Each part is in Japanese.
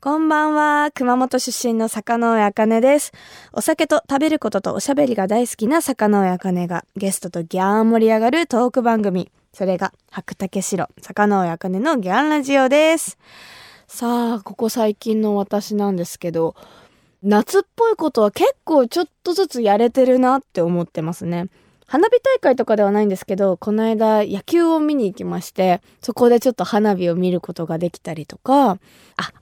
こんばんは。熊本出身の坂上茜です。お酒と食べることとおしゃべりが大好きな坂上茜がゲストとギャーン盛り上がるトーク番組。それが白竹城坂上茜のギャンラジオです。さあ、ここ最近の私なんですけど、夏っぽいことは結構ちょっとずつやれてるなって思ってますね。花火大会とかではないんですけど、この間野球を見に行きまして、そこでちょっと花火を見ることができたりとか、あ、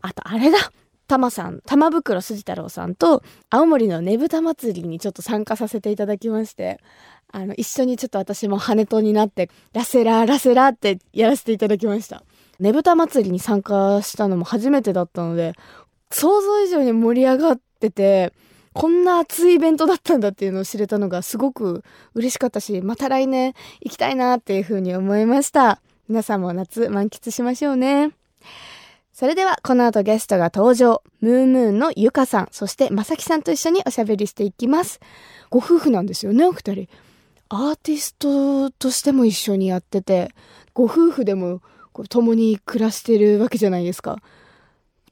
あとあれだ玉さん、玉袋筋太郎さんと青森のねぶた祭りにちょっと参加させていただきまして、あの、一緒にちょっと私も羽とになって、ラセラーラセラーってやらせていただきました。ねぶた祭りに参加したのも初めてだったので、想像以上に盛り上がってて、こんな熱いイベントだったんだっていうのを知れたのがすごく嬉しかったし、また来年行きたいなっていうふうに思いました。皆さんも夏満喫しましょうね。それではこの後ゲストが登場。ムームーンのゆかさん、そしてまさきさんと一緒におしゃべりしていきます。ご夫婦なんですよね、お二人。アーティストとしても一緒にやってて、ご夫婦でも共に暮らしてるわけじゃないですか。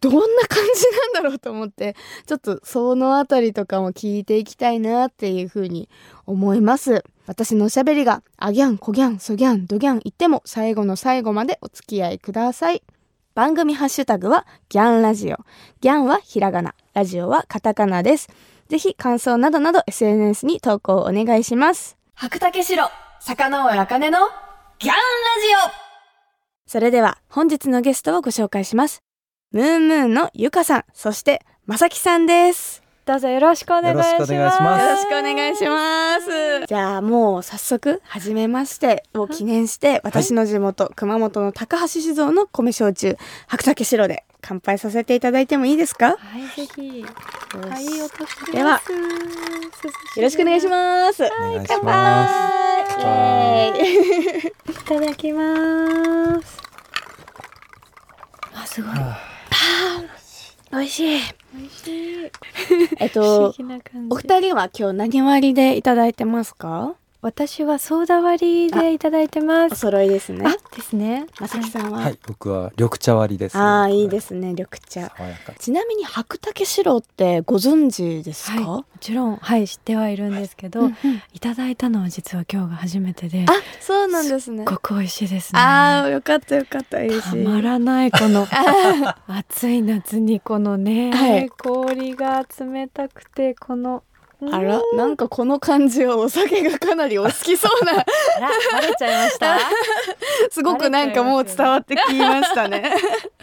どんな感じなんだろうと思って、ちょっとそのあたりとかも聞いていきたいなっていうふうに思います。私のおしゃべりが、あギャン、こギャン、そギャン、ドギャン言っても最後の最後までお付き合いください。番組ハッシュタグはギャンラジオ。ギャンはひらがな、ラジオはカタカナです。ぜひ感想などなど SNS に投稿お願いします。白竹城、坂上茜のギャンラジオそれでは本日のゲストをご紹介します。ムーンムーンのゆかさん、そしてまさきさんです。どうぞよろしくお願いします。よろしくお願いしますよろしくお願いします。じゃあもう早速、はじめましてを記念して、私の地元、熊本の高橋酒造の米焼酎、白竹白で乾杯させていただいてもいいですか？はい、ぜひ。はい、おとしてではます。よよろしくお願いします。お願いし乾。杯イエーイす。いただきます。あ、すごい。美味しい。美味しい。えっと。お二人は今日何割りでいただいてますか？私はソーダ割りでいただいてまおす。揃いですね。あ、ですね。まさきさんは、はい、僕は緑茶割りです、ああ、いいですすね、緑茶。ちなみに白竹白ってご存知ですか、はい、もちろん、はい、知ってはいるんですけど、うんうんいただいたのは実は今日が初めてで、あ、そうなんですね。すっごく美味しいですね。ああ、よかったよかった、嬉しい。たまらないこの 暑い夏にこのね、はい氷が冷たくてこのあら、なんかこの感じはお酒がかなりお好きそうな、あらバレちゃいました？すごくなんかもう伝わってきましたね。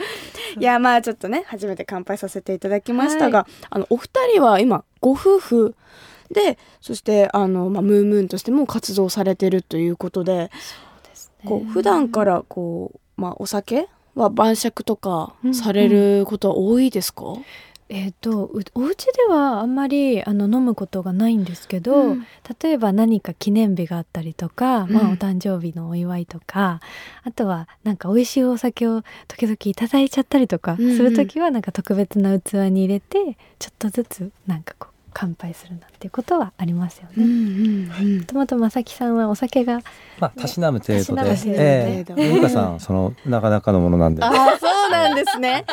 いや、まあちょっとね、初めて乾杯させていただきましたが、あの、お二人は今、ご夫婦で、そして、あの、まあ、ムーンムーンとしても活動されてるということで、こう、普段から、こう、まあ、お酒は晩酌とかされることは多いですか、えっ、とうお家ではあんまりあの飲むことがないんですけど、うん例えば何か記念日があったりとか、まうんあお誕生日のお祝いとかあとはなんか美味しいお酒を時々いただいちゃったりとかする時はなんか特別な器に入れてちょっとずつなんかこう乾杯するなんていうことはありますよね。うんうんうんもともとまさきさんはお酒がまあ、たしなむ程度で。え程度えゆうかさん、その、なかなかのものなんで。ああ、そうなんですね。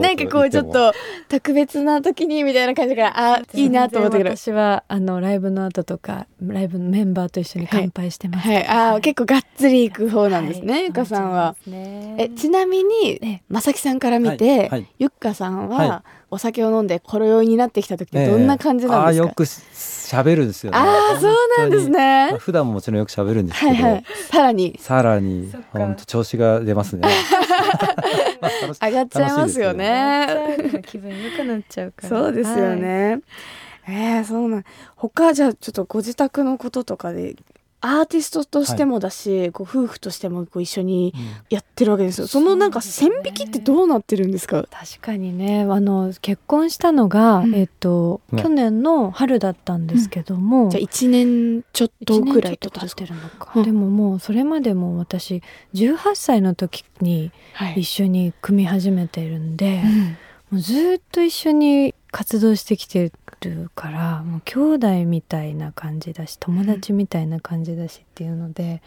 なんかこうちょっと特別な時にみたいな感じから、あ、いいなと思ったけど。私はあのライブの後とかライブのメンバーと一緒に乾杯してます。はい、ああ、結構がっつりいく方なんですね、はいゆかさんは。。ねえ、ちなみにええ、まさきさんから見て、はいはいゆっかさんは、はお酒を飲んでほろ酔いになってきた時ってどんな感じなんですか、ああ、よく喋るですよね。ああ、そうなんですまあね。普段ももちろんよく喋るんですけど、はいはい。さらにさらに本当調子が出ますね。上がっちゃいますよね。気分良くなっちゃうから。そうですよはい。ね。えー、そうなん。他じゃあちょっとご自宅のこととかでアーティストとしてもだし、ご夫婦としてもこう一緒にやってるわけですよ。そのなんか線引きってどうなってるんですか？確かにねあの結婚したのが、うん。えっとうん。去年の春だったんですけども、じゃあ一年ちょっと1ぐらいと経っってるのか、うんでももうそれまでも私18歳の時にはい。一緒に組み始めてるんで、うん。もうずっと一緒に活動してきてるからもう兄弟みたいな感じだし友達みたいな感じだしっていうので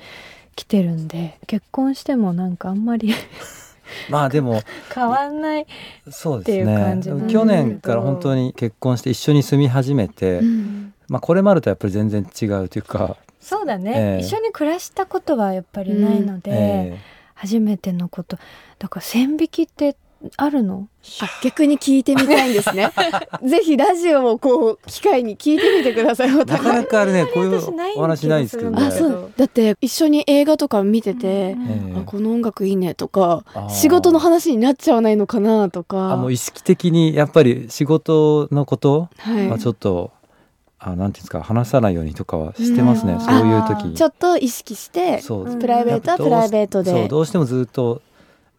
来てるんで結婚してもなんかあんまり まあでも 変わんないそうですっていう感ねじなんだけど。去年から本当に結婚して一緒に住み始めて、うん。まあこれまでとやっぱり全然違うというか、そうだね、ええ。一緒に暮らしたことはやっぱりないので、え。初めてのこと。だから線引きってあるの？あ逆に聞いてみたいんですね。ぜひラジオをこう機会に聞いてみてください。なか互ないかあれねこういうお話ないんですけどね。あそう。だって一緒に映画とか見てて、うんええ。あこの音楽いいねとか仕事の話になっちゃわないのかなとか。あもう意識的にやっぱり仕事のことはちょっと、あなんていうんですか話さないようにとかはしてますね、うん。そういう時に。ちょっと意識してプライベートはプライベートで。そうどうしてもずっと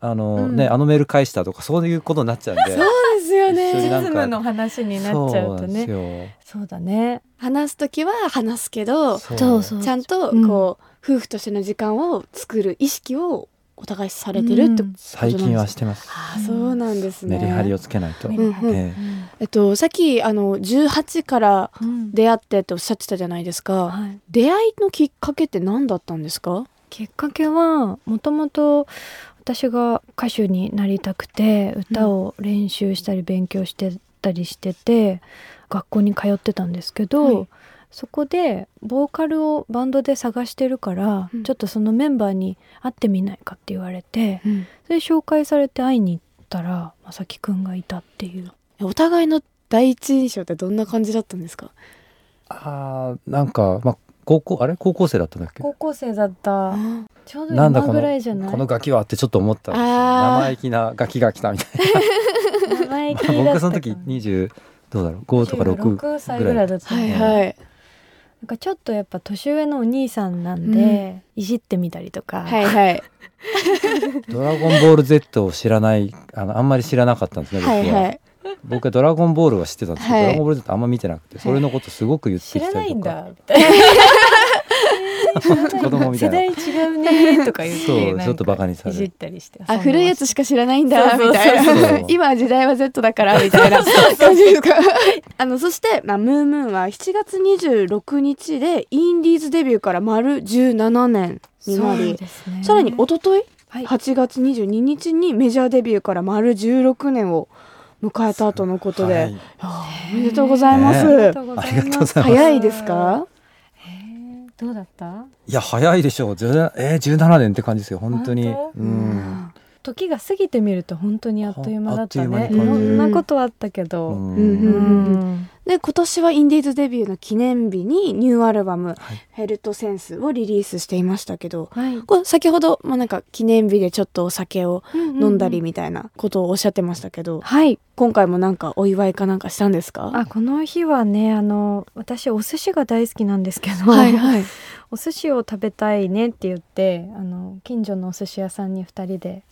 あの、うん。ねあのメール返したとかそういうことになっちゃうんで。そうですよね。なんか。ズムの話になっちゃうとね。よ。そうだね。話す時は話すけどそう。そうちゃんとう。んこう、夫婦としての時間を作る意識をお互いされてるって、うん。最近はしてます。ああそうなんですね。メリハリをつけないと、うんうんええっとさっきあの18からうん。出会ってっておっしゃってたじゃないですか。はい。出会いのきっかけって何だったんですか？きっかけはもともと私が歌手になりたくて歌を練習したり勉強してたりしてて、学校に通ってたんですけど、はい。そこでボーカルをバンドで探してるから、うん。ちょっとそのメンバーに会ってみないかって言われてそれで紹介されて会いに行ったらまさきくんがいたっていう。お互いの第一印象ってどんな感じだったんですか？あーなんか、まあ、高校あれ？高校生だったんだっけ？高校生だった。あちょうど今なんだこのぐらいじゃない？このガキはってちょっと思った。生意気なガキが来たみたい生意気 僕その時20どうだろう？5とか6 6歳ぐらいだったはねいはい。なんかちょっとやっぱ年上のお兄さんなんで、いじってみたりとか、はいはい。ドラゴンボール Z を知らないあのあんまり知らなかったんですね僕は、はいはい 僕はドラゴンボールは知ってたんですけど、はい。ドラゴンボール Z あんま見てなくてそれのことすごく言って知らきたりとか。子供みたいな。世代違うねとか言ってそうなんかちょっとバカにされる。いじったりして。あ古いやつしか知らないんだそうそうみたいそうそうな今時代は Z だからみたいな 感じですか。あのそして、まあ、ムームーンは7月26日でインディーズデビューから丸17年になりね。さらに一昨日？はい。8月22日にメジャーデビューから丸16年を迎えたとのことで、はい。おめでとうございます、ありがとうございます。早いですか？どうだった？いや早いでしょう。えー、17年って感じですよ本当に。うん時が過ぎてみると本当にあっという間だったね。いろんなことはあったけど、うんうんうん。うん。で今年はインディーズデビューの記念日にニューアルバムはい「ヘルトセンス」をリリースしていましたけどはい。これ先ほど、まあ、なんか記念日でちょっとお酒を飲んだりみたいなことをおっしゃってましたけど、はい。今回もなんかお祝いかなんかしたんですか？あこの日はねあの私お寿司が大好きなんですけど、はいはい。お寿司を食べたいねって言ってあの近所のお寿司屋さんに2人で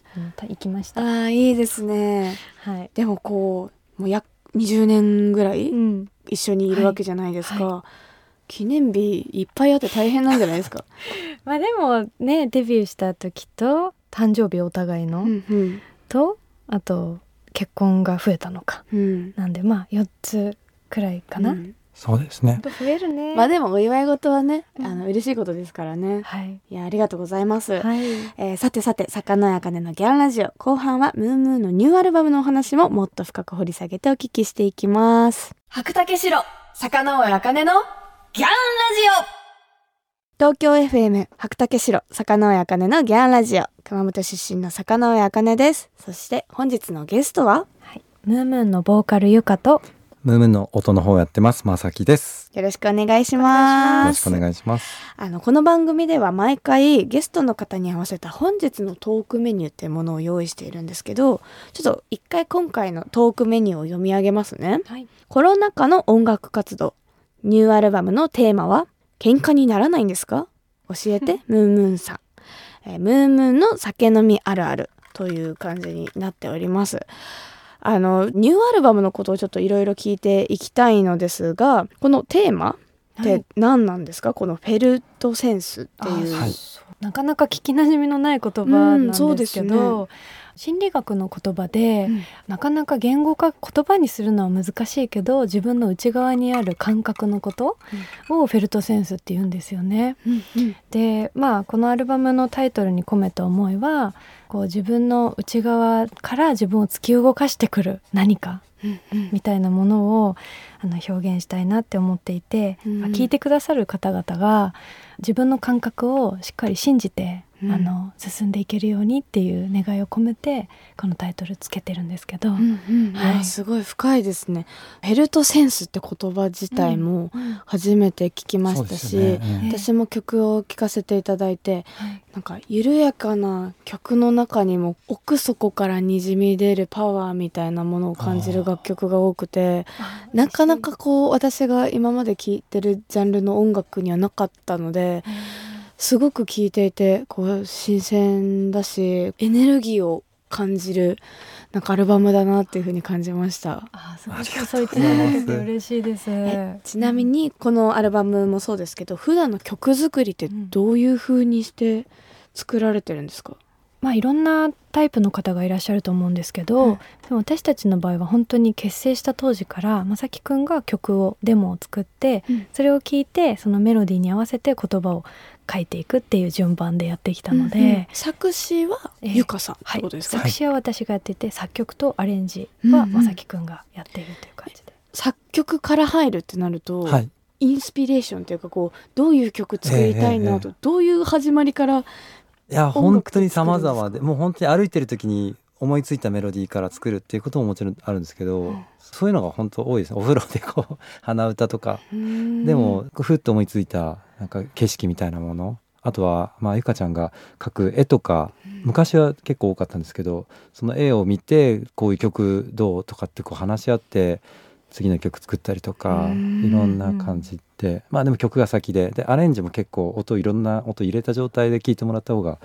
行きました。あーいいですね。はい、でもこうもう約20年ぐらいうん、一緒にいるわけじゃないですか、は記念日いっぱいあって大変なんじゃないですか、まあでもねデビューした時と誕生日お互いの、うんうん。とあと結婚が増えたのか。うん。なんでまあ4つくらいかな。うんそうですね。と増えるね。まあでもお祝い事はね、うん。あの嬉しいことですからね。はい。いやありがとうございます、はい。えーさてさて坂の茜のギャンラジオ後半はムームーのニューアルバムのお話ももっと深く掘り下げてお聞きしていきます。白竹城坂上茜のギャンラジオ。東京 FM 白竹城坂上茜のギャンラジオ。熊本出身の坂上茜です。そして本日のゲストは？ムームーンのボーカルゆかとムームーンの音の方をやってます。まさきです。よろしくお願いしよます。ろしくお願いします。あのこの番組では毎回ゲストの方に合わせた本日のトークメニューっていうものを用意しているんですけどちょっと一回今回のトークメニューを読み上げますね。はいコロナ禍の音楽活動。ニューアルバムのテーマは喧嘩にならないんですか？教えて。ムーンムーンさん、えームーンムーンの酒飲みあるあるという感じになっておりますあのニューアルバムのことをちょっといろいろ聞いていきたいのですがこのテーマっはい。て何なんですか、このフェルトセンスっていう、なかなか聞きなじみのない言葉なんですけど、うんそうですね心理学の言葉で、うん。なかなか言語化言葉にするのは難しいけど自分の内側にある感覚のことをフェルトセンスって言うんですよね。でまあこのアルバムのタイトルに込めた思いはこう自分の内側から自分を突き動かしてくる何かみたいなものをあの表現したいなって思っていて、うん。まあ聞いてくださる方々が自分の感覚をしっかり信じて、うん。あの進んでいけるようにっていう願いを込めてこのタイトルつけてるんですけど、うんうんはい。すごい深いですね。フェルトセンスって言葉自体も初めて聞きましたし、そうですよね。うん私も曲を聴かせていただいてはい。なんか緩やかな曲の中にも奥底からにじみ出るパワーみたいなものを感じる楽曲が多くてなかなかこう私が今まで聴いてるジャンルの音楽にはなかったのですごく聴いていてこう新鮮だしエネルギーを感じるなんかアルバムだなっていうふうに感じました。あすごくそう言っていただけて嬉しいです。えちなみにこのアルバムもそうですけど普段の曲作りってどういう風にして作られてるんですか、まあいろんなタイプの方がいらっしゃると思うんですけど、うんでも私たちの場合は本当に結成した当時からまさきくんが曲をデモを作って、うんそれを聞いてそのメロディーに合わせて言葉を書いていくっていう順番でやってきたので、うんうん。作詞はええ。ゆかさんっはい。てことですか、作詞は私がやってて作曲とアレンジうんうん。はまさきくんがやっているという感じで。作曲から入るってなると、はい。インスピレーションっていうかこうどういう曲作りたいなと、ええどういう始まりからいや音本当に作るんですか？様々でもう本当に歩いてる時に思いついたメロディーから作るっていうことももちろんあるんですけど、うんそういうのが本当多いです。ねお風呂でこう 鼻歌とか、ででもふっと思いついたなんか景色みたいなもの。あとはまあゆかちゃんが描く絵とか昔は結構多かったんですけどその絵を見てこういう曲どうとかってこう話し合って次の曲作ったりとかうん。いろんな感じで。まあでも曲が先で。でアレンジも結構音いろんな音入れた状態で聴いてもらった方が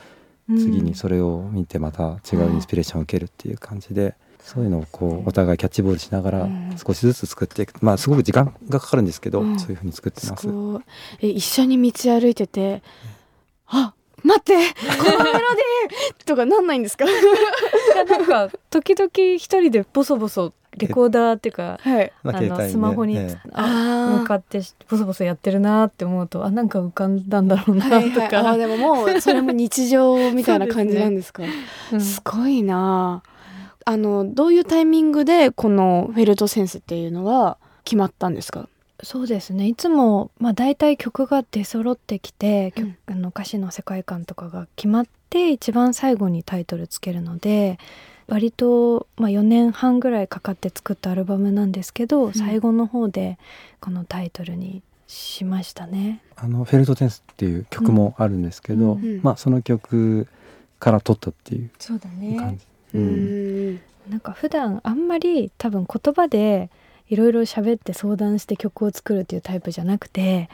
次にそれを見てまた違うインスピレーションを受けるっていう感じで。そういうのをこうお互いキャッチボールしながらうん。少しずつ作っていく。まあすごく時間がかかるんですけど、うん。そういうふうに作ってます。え一緒に道歩いててあ待ってこのメロディーとかなんないんですか？なんか時々一人でボソボソレコーダーっていうかはい。まああのスマホに、ええ。あ向かってボソボソやってるなって思うとあなんか浮かんだんだろうなとか、はい、あでももうそれも日常みたいな感じなんですかうんすごいなあのどういうタイミングでこのフェルトセンスっていうのが決まったんですかそうですねいつも、まあ、大体曲が出揃ってきて、うん曲あの歌詞の世界観とかが決まって一番最後にタイトルつけるので割と、まあ、4年半ぐらいかかって作ったアルバムなんですけど、最後の方でこのタイトルにしましたね。あのフェルトテンスっていう曲もあるんですけど、うん。うん。まあその曲から撮ったっていうそうだ感じ。ううんん。なんか普段あんまり多分言葉でいろいろ喋って相談して曲を作るっていうタイプじゃなくて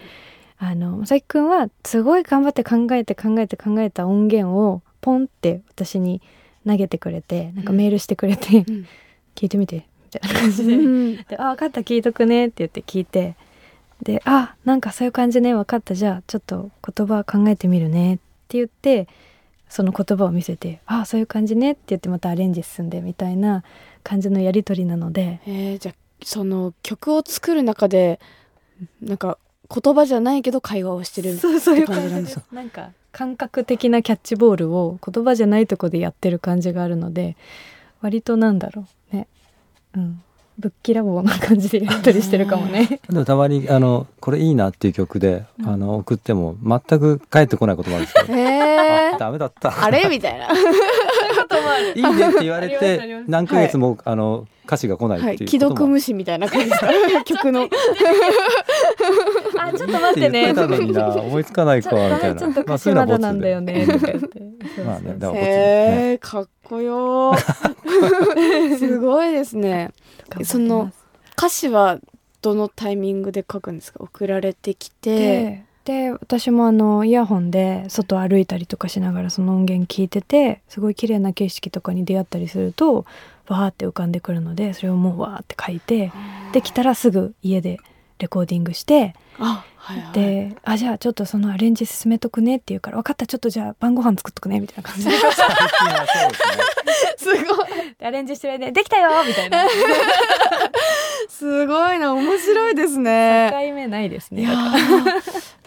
あのまさきくんはすごい頑張って考えて考えて考えた音源をポンって私に投げてくれてなんかメールしてくれて、うん。聞いてみてみたいな感じで。うん。で「あ分かった聞いとくね」って言って聞いて。で「あなんかそういう感じね分かったじゃあちょっと言葉考えてみるね」って言ってその言葉を見せて「あそういう感じね」って言ってまたアレンジ進んでみたいな感じのやり取りなので。えーじゃあその曲を作る中でなんか言葉じゃないけど会話をしてるそうそういう感じなんです。なんか感覚的なキャッチボールを言葉じゃないとこでやってる感じがあるので割となんだろう。ね。うん。ぶっきらぼうな感じでやり取りしてるかもね。でもたまにあのこれいいなっていう曲で、うん。あの送っても全く返ってこないこともあるんですけど、へあダメだった。あれ？みたいな、いいねって言われて何ヶ月も、あの歌詞が来ないってはいい、うことも。既読無視みたいな感じ。曲の。あちょっと待ってね。いい言たのにな思いつかないかちょみたいな。ちょっと歌詞そういうのはまだなんだよね。とか言って。まあねだからへえかっこよー すごいですね。その歌詞はどのタイミングで書くんですか？送られてきて。でで私もあのイヤホンで外歩いたりとかしながらその音源聞いててすごい綺麗な景色とかに出会ったりするとわーって浮かんでくるのでそれをもうわーって書いてできたらすぐ家でレコーディングしてあはいはいであじゃあちょっとそのアレンジ進めとくねって言うから分かったちょっとじゃあ晩ご飯作っとくねみたいな感じで すごい。でアレンジしてる間にできたよみたいなすごいな、面白いですね。回目ないですね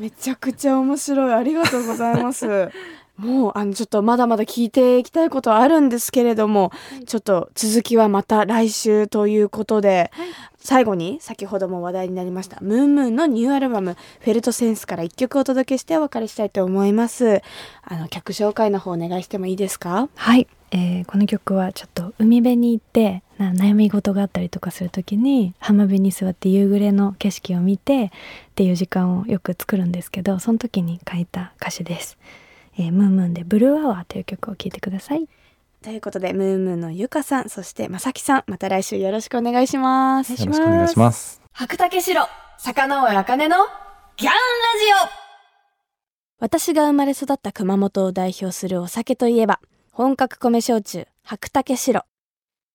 めちゃくちゃ面白い。ありがとうございます。もう、あの、ちょっとまだまだ聞いていきたいことはあるんですけれども、ちょっと続きはまた来週ということで、最後に先ほども話題になりました、ムーンムーンのニューアルバム、フェルトセンスから一曲お届けしてお別れしたいと思います。あの、曲紹介の方お願いしてもいいですか？はい、えーこの曲はちょっと海辺に行ってな悩み事があったりとかする時に浜辺に座って夕暮れの景色を見てっていう時間をよく作るんですけどその時に書いた歌詞です。えームーンムーンでブルーアワーという曲を聴いてください。ということで、ムーンムーンのゆかさん、そしてまさきさん、また来週よろしくお願いします。よろしくお願いします。白竹城、坂上茜のギャンラジオ私が生まれ育った熊本を代表するお酒といえば、本格米焼酎、白竹白。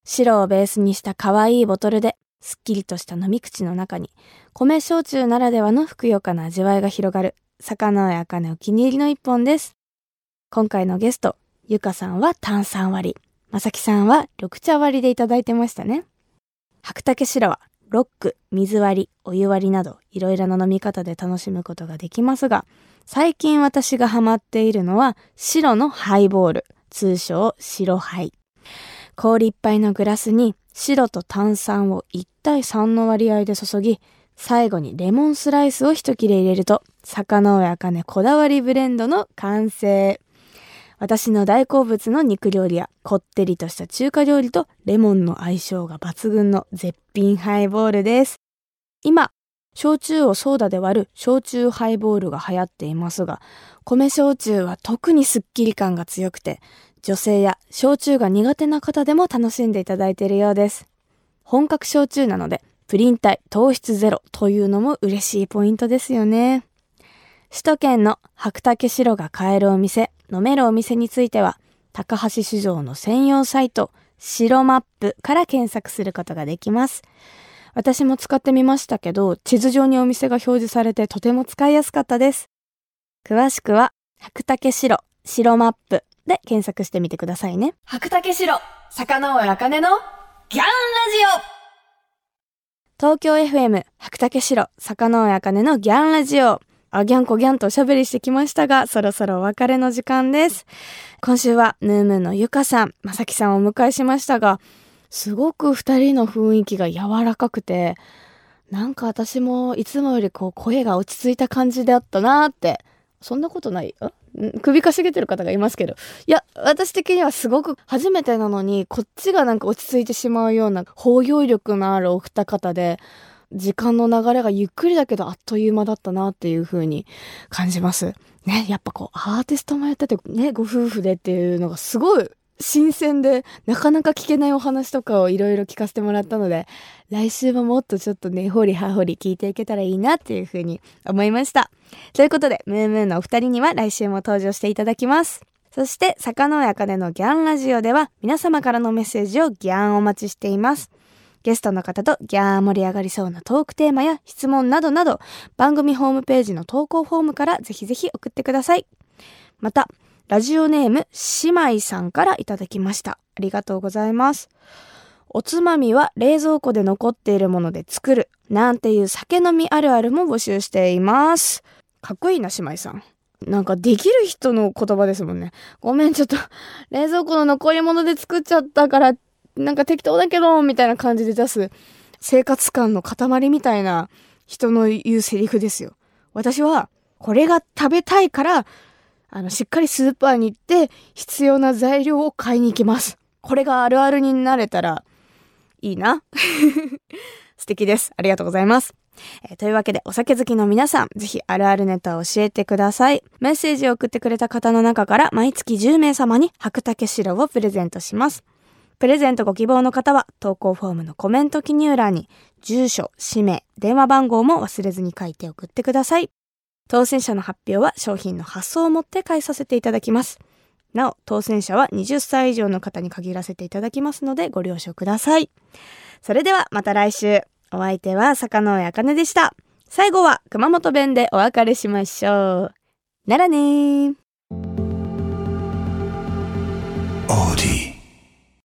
白をベースにした可愛いボトルで、すっきりとした飲み口の中に、米焼酎ならではのふくよかな味わいが広がる、坂上茜お気に入りの一本です。今回のゲスト、ゆかさんは炭酸割り、まさきさんは緑茶割りでいただいてましたね。白竹白はロック、水割り、お湯割りなどいろいろな飲み方で楽しむことができますが、最近私がハマっているのは白のハイボール、通称白ハイ。氷いっぱいのグラスに白と炭酸を1対3の割合で注ぎ、最後にレモンスライスを一切れ入れると、坂上茜こだわりブレンドの完成。私の大好物の肉料理やこってりとした中華料理とレモンの相性が抜群の絶品ハイボールです。今、焼酎をソーダで割る焼酎ハイボールが流行っていますが、米焼酎は特にスッキリ感が強くて、女性や焼酎が苦手な方でも楽しんでいただいているようです。本格焼酎なので、プリン体糖質ゼロというのも嬉しいポイントですよね。首都圏の白竹白が買えるお店、飲めるお店については、高橋市場の専用サイト、白マップから検索することができます。私も使ってみましたけど、地図上にお店が表示されてとても使いやすかったです。詳しくは、白竹白、白マップで検索してみてくださいね。白竹白、坂上茜のギャンラジオ東京 FM 白竹城坂上茜のギャンラジオあギャンコギャンとおしゃべりしてきましたがそろそろお別れの時間です。今週はヌームのゆかさんまさきさんをお迎えしましたがすごく二人の雰囲気が柔らかくてなんか私もいつもよりこう声が落ち着いた感じであったなーってそんなことない？首かしげてる方がいますけど。いや私的にはすごく初めてなのにこっちがなんか落ち着いてしまうような包容力のあるお二方で時間の流れがゆっくりだけどあっという間だったなっていう風に感じます。ね、やっぱこうアーティストもやっててね、ご夫婦でっていうのがすごい新鮮でなかなか聞けないお話とかをいろいろ聞かせてもらったので来週ももっとちょっとね、掘り葉掘り聞いていけたらいいなっていう風に思いました。ということで、ムームーのお二人には来週も登場していただきます。そして、坂上茜のギャンラジオでは皆様からのメッセージをギャンお待ちしています。ゲストの方とギャー盛り上がりそうなトークテーマや質問などなど、番組ホームページの投稿フォームからぜひぜひ送ってください。また、ラジオネーム、姉妹さんからいただきました。ありがとうございます。おつまみは冷蔵庫で残っているもので作る。なんていう酒飲みあるあるも募集しています。かっこいいな、姉妹さん。なんかできる人の言葉ですもんね。ごめん、ちょっと、冷蔵庫の残り物で作っちゃったから、なんか適当だけど、みたいな感じで出す、生活感の塊みたいな人の言うセリフですよ。私は、これが食べたいから、あの、しっかりスーパーに行って、必要な材料を買いに行きます。これがあるあるになれたら、いいな。素敵です。ありがとうございます。えーというわけで、お酒好きの皆さん、ぜひあるあるネタを教えてください。メッセージを送ってくれた方の中から、毎月10名様に白竹白をプレゼントします。プレゼントご希望の方は、投稿フォームのコメント記入欄に、住所、氏名、電話番号も忘れずに書いて送ってください。当選者の発表は商品の発送をもって返させていただきます。なお、当選者は20歳以上の方に限らせていただきますので、ご了承ください。それでは、また来週。お相手は坂上茜でした。最後は熊本弁でお別れしましょう。ならねー。